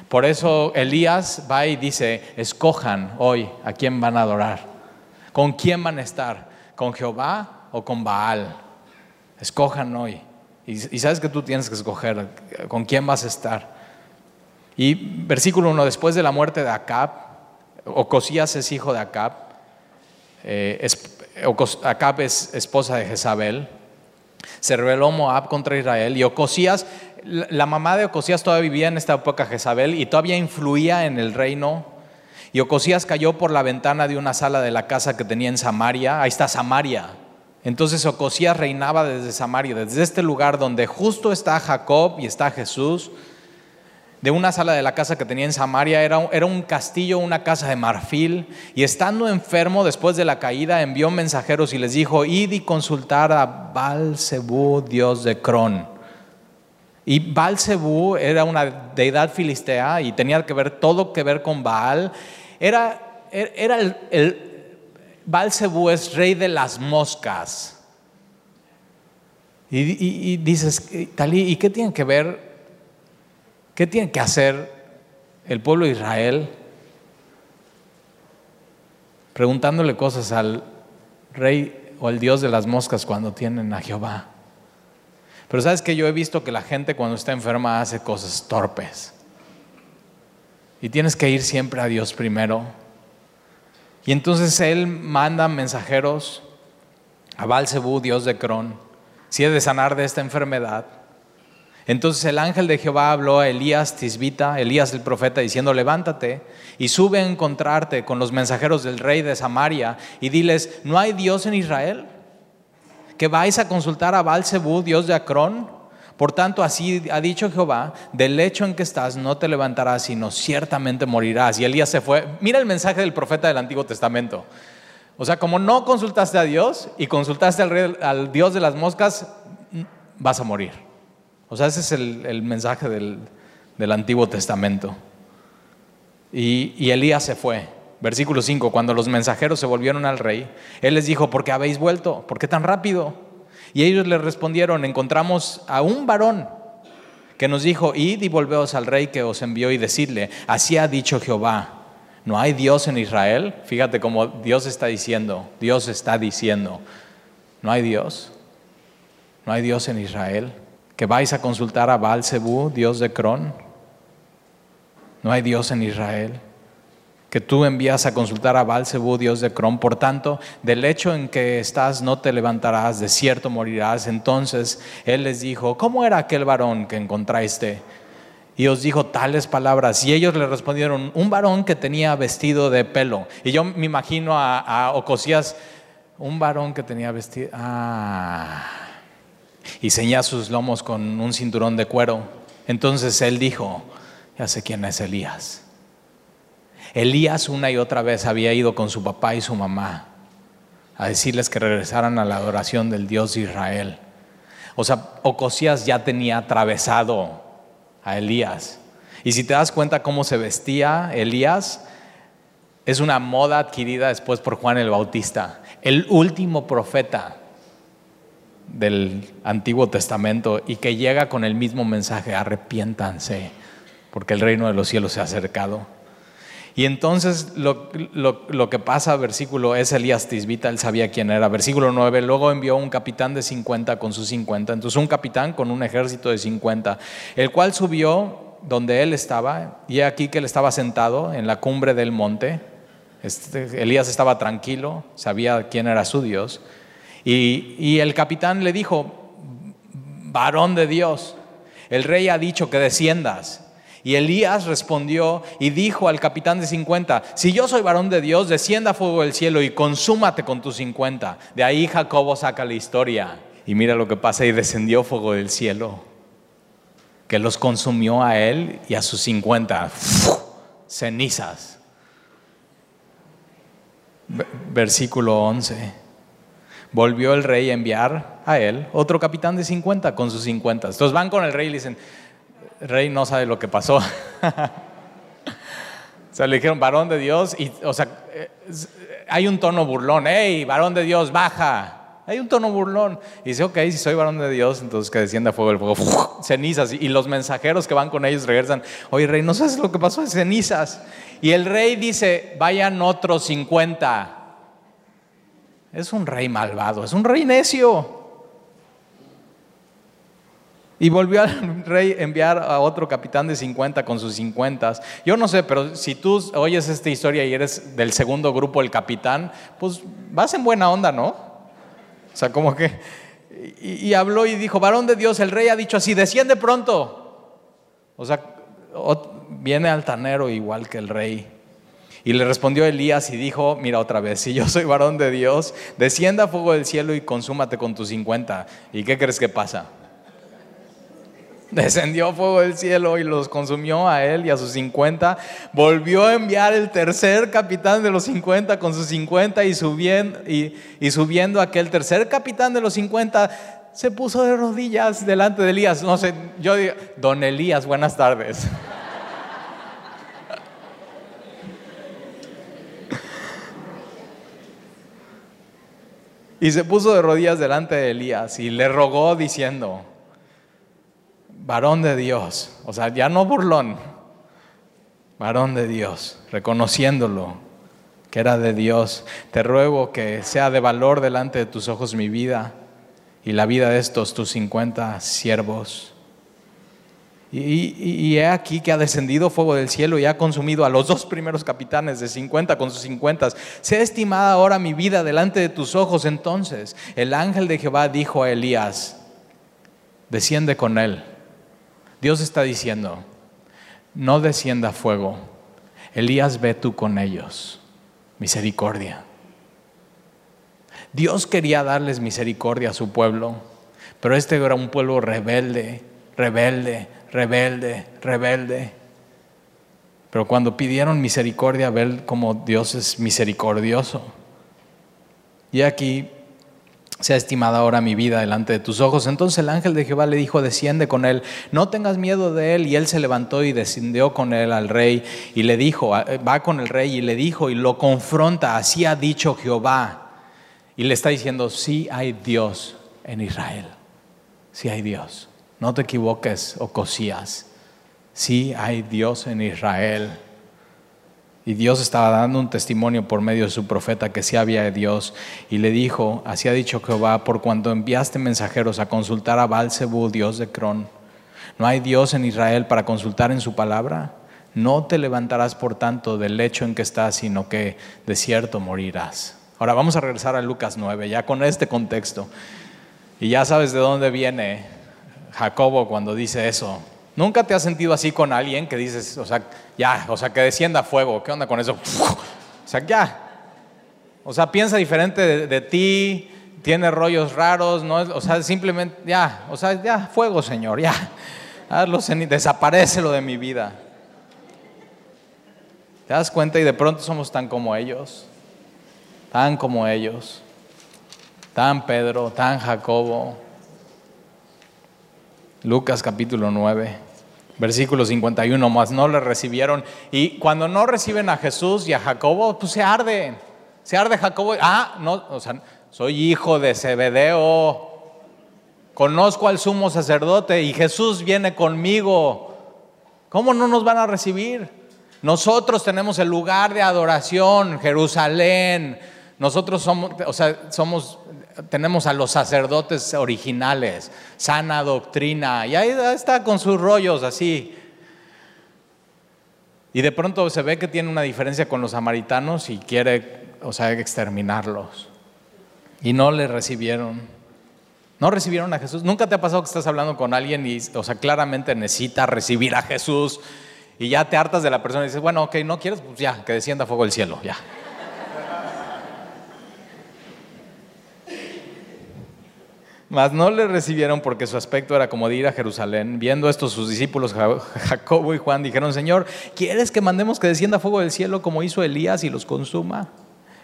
Por eso Elías va y dice, escojan hoy a quién van a adorar, con quién van a estar, con Jehová o con Baal. Escojan hoy. Y, sabes que tú tienes que escoger con quién vas a estar. Y versículo 1, después de la muerte de Acab, Ocosías es hijo de Acab. Eh, Acab es esposa de Jezabel. Se rebeló Moab contra Israel y Ocosías, la mamá de Ocosías todavía vivía en esta época Jezabel y todavía influía en el reino. Y Ocosías cayó por la ventana de una sala de la casa que tenía en Samaria. Ahí está Samaria. Entonces Ocosías reinaba desde Samaria, desde este lugar donde justo está Jacob y está Jesús de una sala de la casa que tenía en Samaria, era, era un castillo, una casa de marfil, y estando enfermo después de la caída, envió mensajeros y les dijo, id y consultar a baal dios de Cron. Y baal era una deidad filistea y tenía que ver todo que ver con Baal. Era er, era el, el Balcebú es rey de las moscas. Y, dices, Talí, ¿y qué tiene que ver? ¿Qué tiene que hacer el pueblo de Israel preguntándole cosas al rey o al dios de las moscas cuando tienen a Jehová? Pero sabes que yo he visto que la gente cuando está enferma hace cosas torpes. Y tienes que ir siempre a Dios primero. Y entonces él manda mensajeros a Balcebú, dios de Cron, si he de sanar de esta enfermedad. Entonces el ángel de Jehová habló a Elías Tisbita, Elías el profeta, diciendo, levántate y sube a encontrarte con los mensajeros del rey de Samaria y diles, ¿no hay Dios en Israel? Que vais a consultar a Balcebú, dios de Acrón. Por tanto, así ha dicho Jehová, del lecho en que estás no te levantarás, sino ciertamente morirás. Y Elías se fue. Mira el mensaje del profeta del Antiguo Testamento. O sea, como no consultaste a Dios y consultaste al, al Dios de las moscas, vas a morir. O sea, ese es el, el mensaje del, del Antiguo Testamento. Y, y Elías se fue. Versículo 5, cuando los mensajeros se volvieron al rey, él les dijo, ¿por qué habéis vuelto? ¿Por qué tan rápido? Y ellos le respondieron, encontramos a un varón que nos dijo, id y volveos al rey que os envió y decidle, así ha dicho Jehová, ¿no hay Dios en Israel? Fíjate cómo Dios está diciendo, Dios está diciendo, ¿no hay Dios? ¿No hay Dios en Israel? ¿Que vais a consultar a Baal-Zebú, Dios de Cron? ¿No hay Dios en Israel? Que tú envías a consultar a Balcebú, Dios de Cron. Por tanto, del hecho en que estás no te levantarás, de cierto morirás. Entonces él les dijo, ¿cómo era aquel varón que encontraste? Y os dijo tales palabras. Y ellos le respondieron, un varón que tenía vestido de pelo. Y yo me imagino a, a Ocosías, un varón que tenía vestido... Ah. Y ceñía sus lomos con un cinturón de cuero. Entonces él dijo, ya sé quién es Elías. Elías una y otra vez había ido con su papá y su mamá a decirles que regresaran a la adoración del Dios de Israel. O sea, Ocosías ya tenía atravesado a Elías. Y si te das cuenta cómo se vestía Elías, es una moda adquirida después por Juan el Bautista, el último profeta del Antiguo Testamento y que llega con el mismo mensaje, arrepiéntanse, porque el reino de los cielos se ha acercado. Y entonces lo, lo, lo, que pasa, versículo, es Elías Tisbita, él sabía quién era. Versículo 9, luego envió un capitán de 50 con sus 50. Entonces un capitán con un ejército de 50, el cual subió donde él estaba, y aquí que él estaba sentado en la cumbre del monte. Este, Elías estaba tranquilo, sabía quién era su Dios. Y, y el capitán le dijo, varón de Dios, el rey ha dicho que desciendas. Y Elías respondió y dijo al capitán de 50, si yo soy varón de Dios, descienda fuego del cielo y consúmate con tus 50. De ahí Jacobo saca la historia. Y mira lo que pasa, y descendió fuego del cielo, que los consumió a él y a sus 50 cenizas. Versículo 11. Volvió el rey a enviar a él otro capitán de 50 con sus 50. Entonces van con el rey y le dicen, rey no sabe lo que pasó. o sea, le dijeron, varón de Dios, y, o sea, hay un tono burlón, hey, varón de Dios, baja. Hay un tono burlón. Y dice, ok, si soy varón de Dios, entonces que descienda fuego del fuego, cenizas. Y los mensajeros que van con ellos regresan, oye, rey, no sabes lo que pasó, cenizas. Y el rey dice, vayan otros 50. Es un rey malvado, es un rey necio. Y volvió al rey enviar a otro capitán de 50 con sus 50. Yo no sé, pero si tú oyes esta historia y eres del segundo grupo, el capitán, pues vas en buena onda, ¿no? O sea, como que... Y, y habló y dijo, varón de Dios, el rey ha dicho así, desciende pronto. O sea, viene altanero igual que el rey. Y le respondió Elías y dijo, mira otra vez, si yo soy varón de Dios, descienda fuego del cielo y consúmate con tus 50. ¿Y qué crees que pasa? Descendió fuego del cielo y los consumió a él y a sus 50. Volvió a enviar el tercer capitán de los 50 con sus 50 y subiendo, y, y subiendo aquel tercer capitán de los 50 se puso de rodillas delante de Elías. No sé, yo digo, don Elías, buenas tardes. y se puso de rodillas delante de Elías y le rogó diciendo, varón de Dios, o sea, ya no burlón, varón de Dios, reconociéndolo que era de Dios, te ruego que sea de valor delante de tus ojos mi vida y la vida de estos tus cincuenta siervos. Y, he aquí que ha descendido fuego del cielo y ha consumido a los dos primeros capitanes de cincuenta con sus cincuentas. Sea estimada ahora mi vida delante de tus ojos. Entonces el ángel de Jehová dijo a Elías, desciende con él. Dios está diciendo, no descienda fuego. Elías ve tú con ellos. Misericordia. Dios quería darles misericordia a su pueblo, pero este era un pueblo rebelde, rebelde, rebelde, rebelde. Pero cuando pidieron misericordia, ver como Dios es misericordioso. Y aquí sea estimada ahora mi vida delante de tus ojos. Entonces el ángel de Jehová le dijo, desciende con él, no tengas miedo de él. Y él se levantó y descendió con él al rey y le dijo, va con el rey y le dijo y lo confronta, así ha dicho Jehová. Y le está diciendo, sí hay Dios en Israel, sí hay Dios. No te equivoques, Ocosías. Sí hay Dios en Israel. Y Dios estaba dando un testimonio por medio de su profeta que sí había Dios. Y le dijo, así ha dicho Jehová, por cuando enviaste mensajeros a consultar a Balzebú, Dios de Cron. ¿No hay Dios en Israel para consultar en su palabra? No te levantarás por tanto del lecho en que estás, sino que de cierto morirás. Ahora vamos a regresar a Lucas 9, ya con este contexto. Y ya sabes de dónde viene Jacobo cuando dice eso. ¿Nunca te has sentido así con alguien que dices, o sea, ya, o sea, que descienda fuego? ¿Qué onda con eso? O sea, ya. O sea, piensa diferente de, ti, tiene rollos raros, ¿no? O sea, simplemente, ya, o sea, ya, fuego, Señor, ya. Hazlo, desaparece lo de mi vida. ¿Te das cuenta? Y de pronto somos tan como ellos, tan como ellos, tan Pedro, tan Jacobo, Lucas capítulo 9, versículo 51, más no le recibieron. Y cuando no reciben a Jesús y a Jacobo, pues se arde. Se arde Jacobo. Ah, no, o sea, soy hijo de Zebedeo. Conozco al sumo sacerdote y Jesús viene conmigo. ¿Cómo no nos van a recibir? Nosotros tenemos el lugar de adoración, Jerusalén. Nosotros somos, o sea, somos tenemos a los sacerdotes originales, sana doctrina, y ahí está con sus rollos así. Y de pronto se ve que tiene una diferencia con los samaritanos y quiere, o sea, exterminarlos. Y no le recibieron. No recibieron a Jesús. ¿Nunca te ha pasado que estás hablando con alguien y, o sea, claramente necesita recibir a Jesús y ya te hartas de la persona y dices, bueno, ok, no quieres, pues ya, que descienda fuego del cielo, ya. Mas no le recibieron porque su aspecto era como de ir a Jerusalén. Viendo esto, sus discípulos Jacobo y Juan dijeron, Señor, ¿quieres que mandemos que descienda fuego del cielo como hizo Elías y los consuma?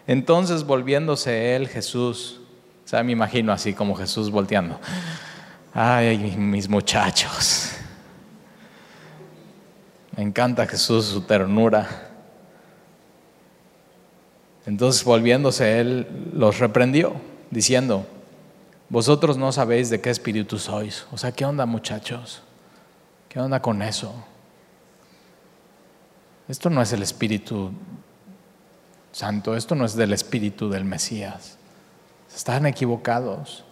Entonces volviéndose él, Jesús, o sea, me imagino así como Jesús volteando. Ay, mis muchachos. Me encanta Jesús, su ternura. Entonces volviéndose él, los reprendió, diciendo, vosotros no sabéis de qué espíritu sois. O sea, ¿qué onda muchachos? ¿Qué onda con eso? Esto no es el Espíritu Santo, esto no es del Espíritu del Mesías. Están equivocados.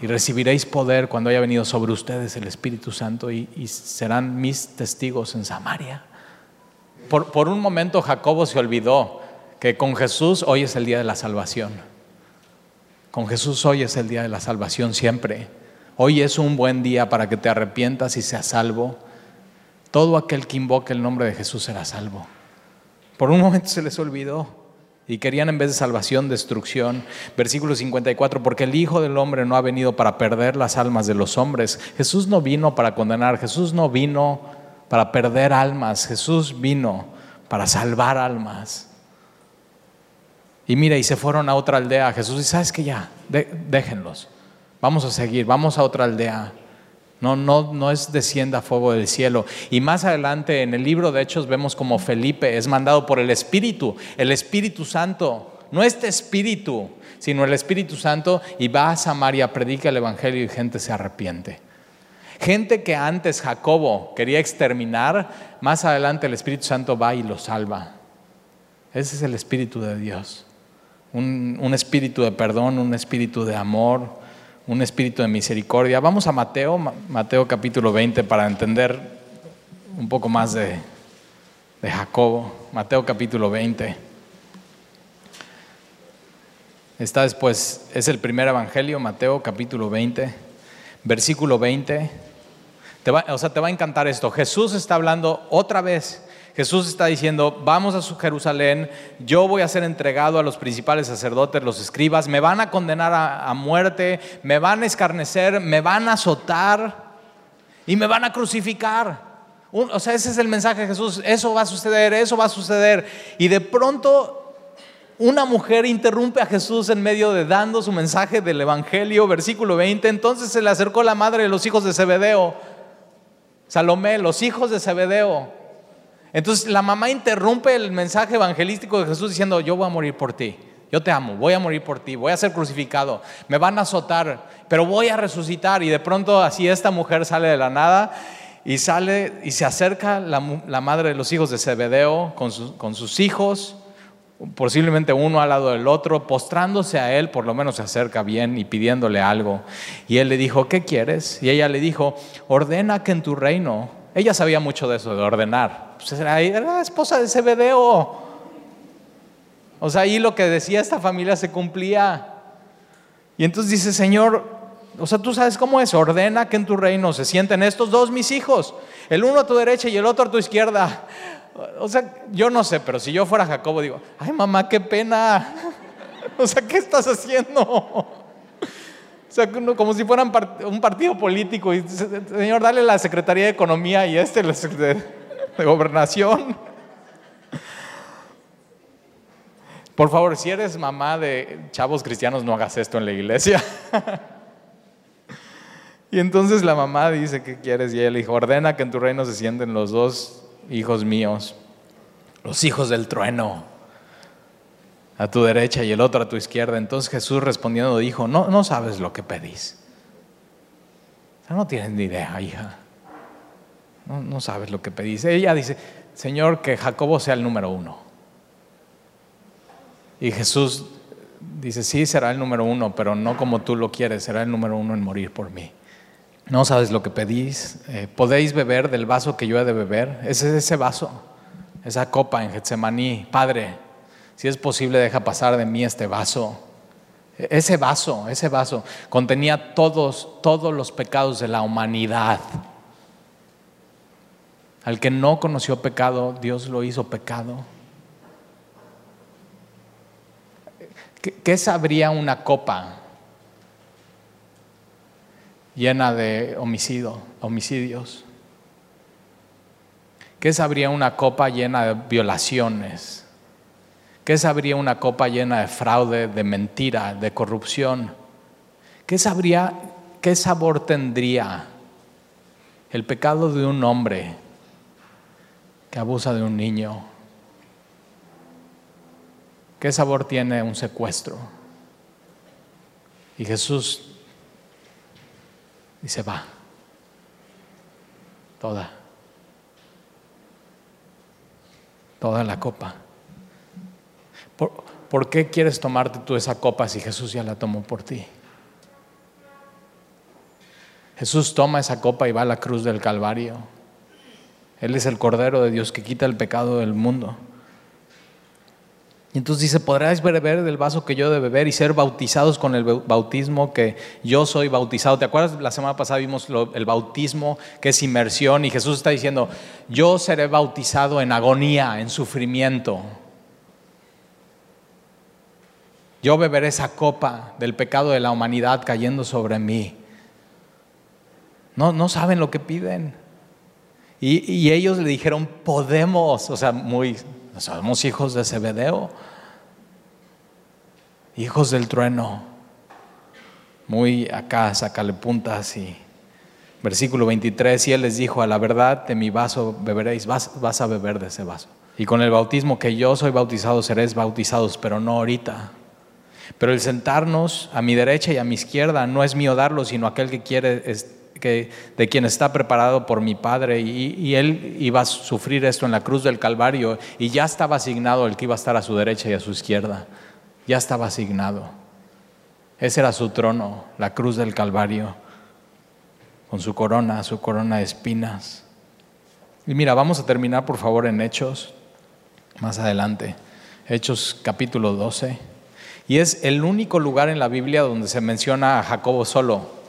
Y recibiréis poder cuando haya venido sobre ustedes el Espíritu Santo y, serán mis testigos en Samaria. Por, por un momento Jacobo se olvidó que con Jesús hoy es el día de la salvación. Con Jesús hoy es el día de la salvación siempre. Hoy es un buen día para que te arrepientas y seas salvo. Todo aquel que invoque el nombre de Jesús será salvo. Por un momento se les olvidó y querían en vez de salvación destrucción. Versículo 54, porque el Hijo del Hombre no ha venido para perder las almas de los hombres. Jesús no vino para condenar, Jesús no vino para perder almas, Jesús vino para salvar almas. Y mira, y se fueron a otra aldea. Jesús dice, ¿sabes qué ya? déjenlos. Vamos a seguir, vamos a otra aldea. No, no, no es descienda fuego del cielo. Y más adelante en el libro de Hechos vemos como Felipe es mandado por el Espíritu, el Espíritu Santo no este espíritu, sino el Espíritu Santo, y va a Samaria, predica el Evangelio y gente se arrepiente. Gente que antes Jacobo quería exterminar, más adelante el Espíritu Santo va y lo salva. Ese es el Espíritu de Dios. Un, espíritu de perdón, un espíritu de amor, un espíritu de misericordia. Vamos a Mateo, Mateo capítulo 20 para entender un poco más de, de Jacobo. Mateo capítulo 20. Está después, es el primer evangelio, Mateo capítulo 20, versículo 20 o sea, te va a encantar esto. Jesús está hablando otra vez. Jesús está diciendo, vamos a Jerusalén, yo voy a ser entregado a los principales sacerdotes, los escribas, me van a condenar a, muerte, me van a escarnecer, me van a azotar y me van a crucificar. o sea, ese es el mensaje de Jesús, eso va a suceder, eso va a suceder. Y de pronto una mujer interrumpe a Jesús en medio de dando su mensaje del Evangelio, versículo 20, entonces se le acercó la madre de los hijos de Zebedeo Salomé, los hijos de Zebedeo. Entonces la mamá interrumpe el mensaje evangelístico de Jesús diciendo, yo voy a morir por ti, yo te amo, voy a morir por ti, voy a ser crucificado, me van a azotar, pero voy a resucitar. Y de pronto así esta mujer sale de la nada y sale y se acerca la, madre de los hijos de Zebedeo con, con sus hijos posiblemente uno al lado del otro, postrándose a él, por lo menos se acerca bien y pidiéndole algo. Y él le dijo, ¿qué quieres? Y ella le dijo, ordena que en tu reino, ella sabía mucho de eso, de ordenar, pues era, era esposa de Zebedeo. O sea, ahí lo que decía esta familia se cumplía. Y entonces dice, Señor, o sea, tú sabes cómo es, ordena que en tu reino se sienten estos dos mis hijos, el uno a tu derecha y el otro a tu izquierda. O sea, yo no sé, pero si yo fuera Jacobo, digo, ay mamá, qué pena. O sea, ¿qué estás haciendo? O sea, como si fueran un partido político. Y, señor, dale la Secretaría de Economía y este de, de Gobernación. Por favor, si eres mamá de chavos cristianos, no hagas esto en la iglesia. Y entonces la mamá dice, ¿qué quieres? Y le dijo, ordena que en tu reino se sienten los dos hijos míos, los hijos del trueno, a tu derecha y el otro a tu izquierda. Entonces Jesús respondiendo dijo, no, no sabes lo que pedís. no tienes ni idea, hija. No, sabes lo que pedís. Ella dice, Señor, que Jacobo sea el número uno. Y Jesús dice, sí, será el número uno, pero no como tú lo quieres, será el número uno en morir por mí. No sabes lo que pedís. Eh, ¿Podéis beber del vaso que yo he de beber? Ese es ese vaso, esa copa en Getsemaní. Padre, si es posible, deja pasar de mí este vaso. E, ese vaso, ese vaso contenía todos, todos los pecados de la humanidad. Al que no conoció pecado, Dios lo hizo pecado. qué sabría una copa llena de homicidio, homicidios? ¿Qué sabría una copa llena de violaciones? ¿Qué sabría una copa llena de fraude, de mentira, de corrupción? ¿Qué sabría, qué sabor tendría el pecado de un hombre que abusa de un niño? ¿Qué sabor tiene un secuestro? Y Jesús se va. Toda. Toda la copa. ¿Por, ¿Por, qué quieres tomarte tú esa copa si Jesús ya la tomó por ti? Jesús toma esa copa y va a la cruz del Calvario. Él es el Cordero de Dios que quita el pecado del mundo. Y entonces dice, podrás beber del vaso que yo de beber y ser bautizados con el bautismo que yo soy bautizado. ¿Te acuerdas? La semana pasada vimos el bautismo que es inmersión y Jesús está diciendo, yo seré bautizado en agonía, en sufrimiento. Yo beberé esa copa del pecado de la humanidad cayendo sobre mí. No, no saben lo que piden. Y, ellos le dijeron, podemos, o sea, muy somos hijos de Zebedeo, hijos del trueno. Muy acá, sacale puntas y versículo 23, y él les dijo, a la verdad de mi vaso beberéis, vas, vas a beber de ese vaso. Y con el bautismo que yo soy bautizado, seréis bautizados, pero no ahorita. Pero el sentarnos a mi derecha y a mi izquierda no es mío darlo, sino aquel que quiere, de quien está preparado por mi Padre. Y, y, él iba a sufrir esto en la cruz del Calvario y ya estaba asignado el que iba a estar a su derecha y a su izquierda. Ya estaba asignado. Ese era su trono, la cruz del Calvario, con su corona, su corona de espinas. Y mira, vamos a terminar por favor en Hechos más adelante. Hechos capítulo 12. Y es el único lugar en la Biblia donde se menciona a Jacobo solo.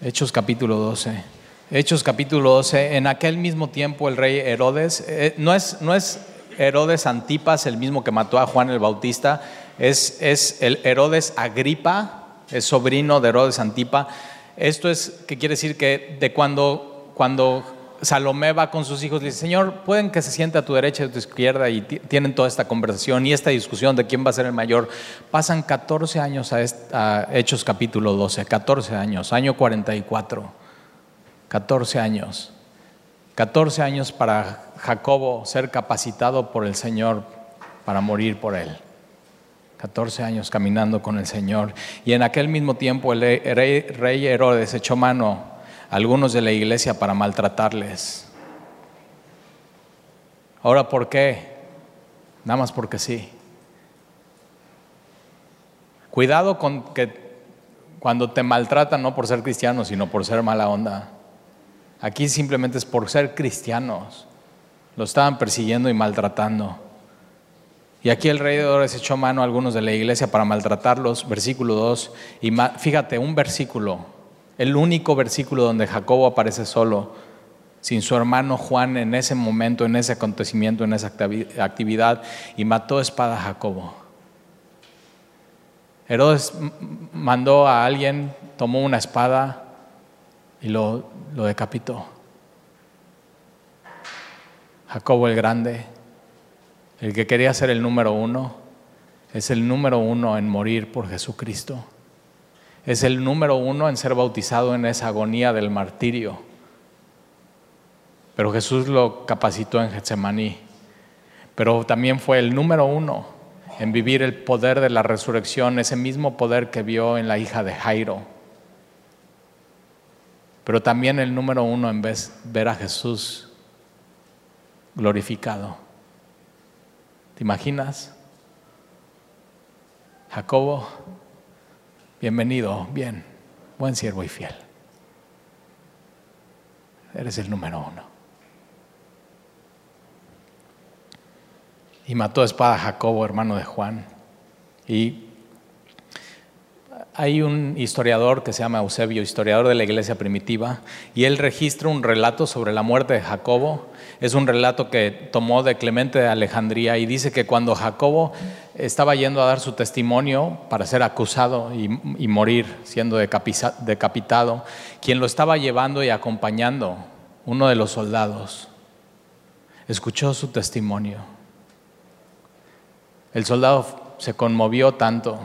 Hechos capítulo 12. Hechos capítulo 12. En aquel mismo tiempo el rey Herodes, eh, no, es, no es Herodes Antipas el mismo que mató a Juan el Bautista, es, es el Herodes Agripa, es sobrino de Herodes Antipa. Esto es, que quiere decir que de cuando, cuando Salomé va con sus hijos y dice, Señor, pueden que se siente a tu derecha y a tu izquierda y tienen toda esta conversación y esta discusión de quién va a ser el mayor. Pasan 14 años a, a Hechos capítulo 12, 14 años, año 44, 14 años. 14 años para Jacobo ser capacitado por el Señor para morir por él. 14 años caminando con el Señor. Y en aquel mismo tiempo el rey, rey Herodes echó mano algunos de la iglesia para maltratarles. Ahora, ¿por qué? Nada más porque sí. Cuidado con que cuando te maltratan no por ser cristiano, sino por ser mala onda. Aquí simplemente es por ser cristianos. Lo estaban persiguiendo y maltratando. Y aquí el rey de Ores echó mano a algunos de la iglesia para maltratarlos, versículo 2. Y fíjate, un versículo, el único versículo donde Jacobo aparece solo, sin su hermano Juan en ese momento, en ese acontecimiento, en esa actividad, y mató espada a Jacobo. Herodes mandó a alguien, tomó una espada y lo, lo decapitó. Jacobo el Grande, el que quería ser el número uno, es el número uno en morir por Jesucristo es el número uno en ser bautizado en esa agonía del martirio. Pero Jesús lo capacitó en Getsemaní. Pero también fue el número uno en vivir el poder de la resurrección, ese mismo poder que vio en la hija de Jairo. Pero también el número uno en ver a Jesús glorificado. ¿Te imaginas? Jacobo Bienvenido, bien, buen siervo y fiel. Eres el número uno. Y mató a espada a Jacobo, hermano de Juan. Y hay un historiador que se llama Eusebio, historiador de la iglesia primitiva, y él registra un relato sobre la muerte de Jacobo es un relato que tomó de Clemente de Alejandría y dice que cuando Jacobo estaba yendo a dar su testimonio para ser acusado y, morir siendo decapitado, quien lo estaba llevando y acompañando, uno de los soldados, escuchó su testimonio. El soldado se conmovió tanto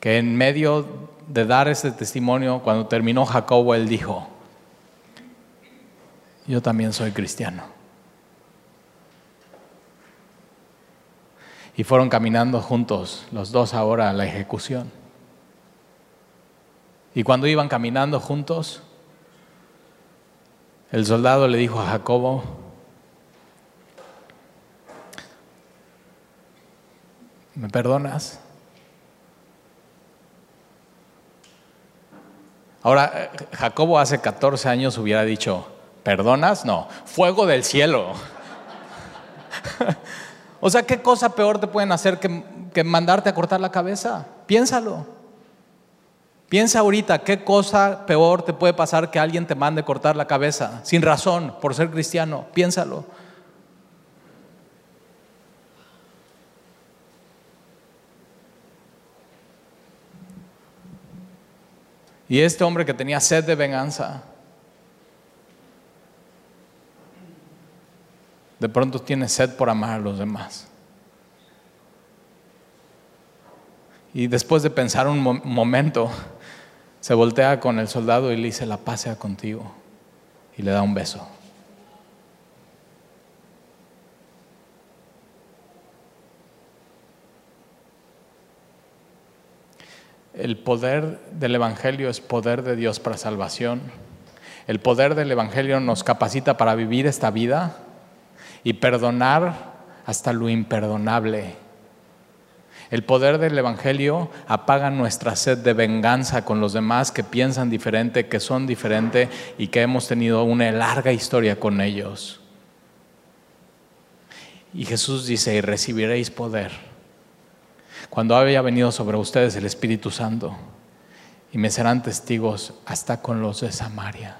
que en medio de dar ese testimonio, cuando terminó Jacobo, él dijo, yo también soy cristiano. Y fueron caminando juntos, los dos ahora a la ejecución. Y cuando iban caminando juntos, el soldado le dijo a Jacobo, ¿me perdonas? Ahora, Jacobo hace 14 años hubiera dicho, ¿Perdonas? No. Fuego del cielo. o sea, ¿qué cosa peor te pueden hacer que, mandarte a cortar la cabeza? Piénsalo. Piensa ahorita, ¿qué cosa peor te puede pasar que alguien te mande cortar la cabeza sin razón por ser cristiano? Piénsalo. Y este hombre que tenía sed de venganza, De pronto tienes sed por amar a los demás. Y después de pensar un momento, se voltea con el soldado y le dice, la paz sea contigo. Y le da un beso. El poder del Evangelio es poder de Dios para salvación. El poder del Evangelio nos capacita para vivir esta vida y perdonar hasta lo imperdonable. El poder del Evangelio apaga nuestra sed de venganza con los demás que piensan diferente, que son diferente y que hemos tenido una larga historia con ellos. Y Jesús dice, y recibiréis poder cuando haya venido sobre ustedes el Espíritu Santo y me serán testigos hasta con los de Samaria.